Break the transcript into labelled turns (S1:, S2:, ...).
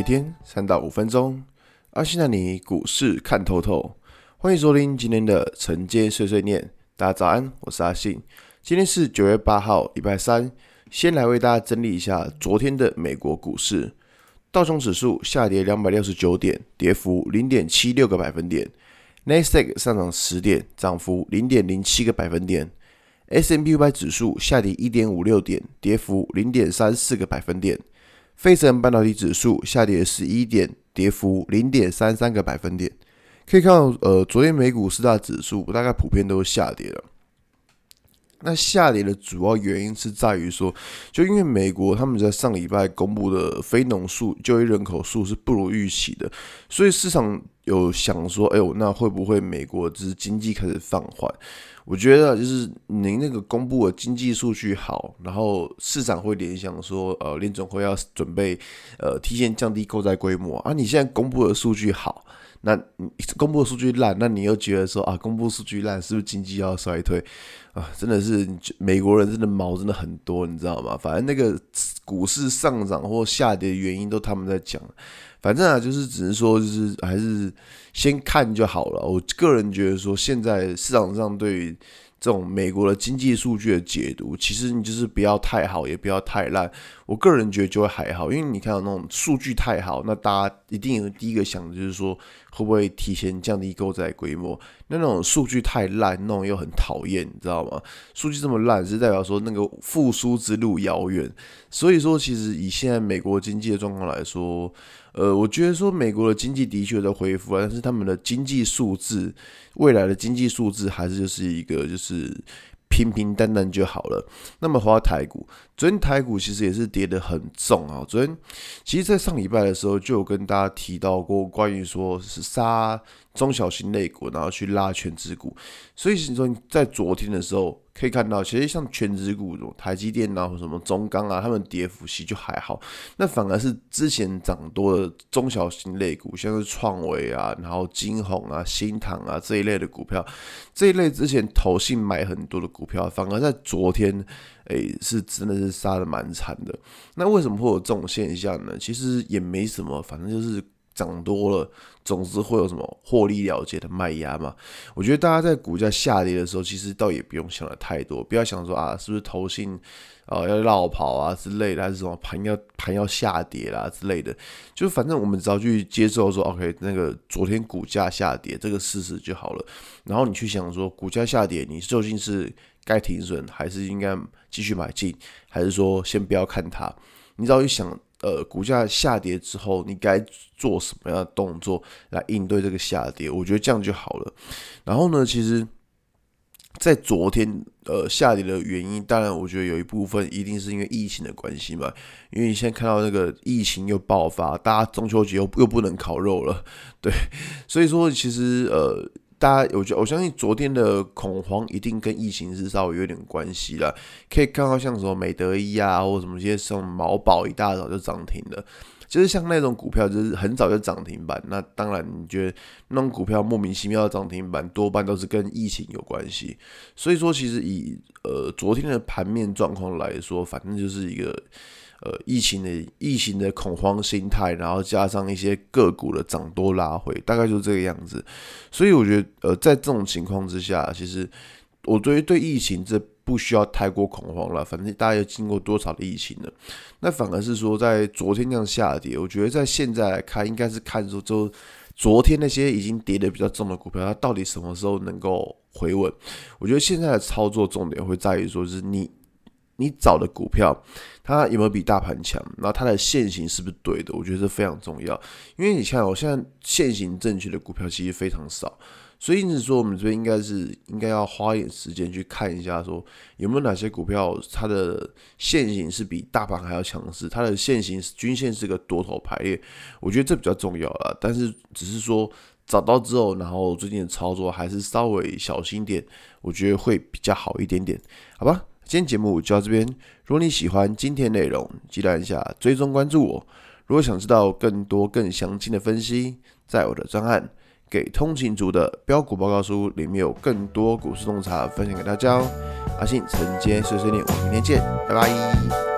S1: 每天三到五分钟，阿信带你股市看透透。欢迎收听今天的晨间碎碎念。大家早安，我是阿信。今天是九月八号，礼拜三。先来为大家整理一下昨天的美国股市。道琼指数下跌两百六十九点，跌幅零点七六个百分点。纳斯达克上涨十点，涨幅零点零七个百分点。S&P 五百指数下跌一点五六点，跌幅零点三四个百分点。费城半导体指数下跌十一点，跌幅零点三三个百分点。可以看到，呃，昨天美股四大指数大概普遍都是下跌了。那下跌的主要原因是在于说，就因为美国他们在上礼拜公布的非农数就业人口数是不如预期的，所以市场有想说，哎呦，那会不会美国之经济开始放缓？我觉得就是您那个公布的经济数据好，然后市场会联想说，呃，联总会要准备呃提前降低购债规模啊。你现在公布的数据好，那公布的数据烂，那你又觉得说啊，公布数据烂是不是经济要衰退啊？真的是美国人真的毛真的很多，你知道吗？反正那个股市上涨或下跌的原因都他们在讲。反正啊，就是只能说，就是还是先看就好了。我个人觉得说，现在市场上对于这种美国的经济数据的解读，其实你就是不要太好，也不要太烂。我个人觉得就会还好，因为你看到那种数据太好，那大家一定有第一个想的就是说，会不会提前降低购债规模？那那种数据太烂，那种又很讨厌，你知道吗？数据这么烂，是代表说那个复苏之路遥远。所以说，其实以现在美国经济的状况来说，呃，我觉得说美国的经济的确在恢复，但是他们的经济数字，未来的经济数字还是就是一个就是是平平淡淡就好了。那么回到台股，昨天台股其实也是跌得很重啊。昨天其实，在上礼拜的时候就有跟大家提到过，关于说是杀中小型类股，然后去拉权值股。所以你说在昨天的时候。可以看到，其实像权值股，台积电啊，或什么中钢啊，他们跌幅其实就还好。那反而是之前涨多的中小型类股，像是创维啊，然后金鸿啊、新唐啊这一类的股票，这一类之前投信买很多的股票，反而在昨天，诶，是真的是杀的蛮惨的。那为什么会有这种现象呢？其实也没什么，反正就是。涨多了，总之会有什么获利了结的卖压嘛？我觉得大家在股价下跌的时候，其实倒也不用想的太多，不要想说啊，是不是投信啊要绕跑啊之类的，还是什么盘要盘要下跌啦之类的，就反正我们只要去接受说，OK，那个昨天股价下跌这个事实就好了。然后你去想说，股价下跌，你究竟是该停损，还是应该继续买进，还是说先不要看它？你只要去想。呃，股价下跌之后，你该做什么样的动作来应对这个下跌？我觉得这样就好了。然后呢，其实，在昨天呃下跌的原因，当然我觉得有一部分一定是因为疫情的关系嘛。因为你现在看到那个疫情又爆发，大家中秋节又又不能烤肉了，对，所以说其实呃。大家，我觉我相信昨天的恐慌一定跟疫情是稍微有点关系啦。可以看到像什么美德一啊，或者什么一些什么毛宝一大早就涨停了，就是像那种股票，就是很早就涨停板。那当然，你觉得那种股票莫名其妙的涨停板，多半都是跟疫情有关系。所以说，其实以呃昨天的盘面状况来说，反正就是一个。呃，疫情的疫情的恐慌心态，然后加上一些个股的涨多拉回，大概就是这个样子。所以我觉得，呃，在这种情况之下，其实我对于对疫情这不需要太过恐慌了。反正大家又经过多少的疫情了，那反而是说，在昨天那样下跌，我觉得在现在来看，应该是看说，就昨天那些已经跌得比较重的股票，它到底什么时候能够回稳？我觉得现在的操作重点会在于说，是你。你找的股票，它有没有比大盘强？然后它的线型是不是对的？我觉得这非常重要。因为你看，我现在线型正确的股票其实非常少，所以因此说，我们这边应该是应该要花一点时间去看一下，说有没有哪些股票它的线型是比大盘还要强势，它的线型均线是个多头排列，我觉得这比较重要啦。但是只是说找到之后，然后最近的操作还是稍微小心点，我觉得会比较好一点点，好吧？今天节目就到这边。如果你喜欢今天内容，记得按下追踪关注我。如果想知道更多更详尽的分析，在我的专案《给通勤族的标股报告书》里面有更多股市洞察分享给大家哦。阿信承接碎碎念，我们明天见，拜拜。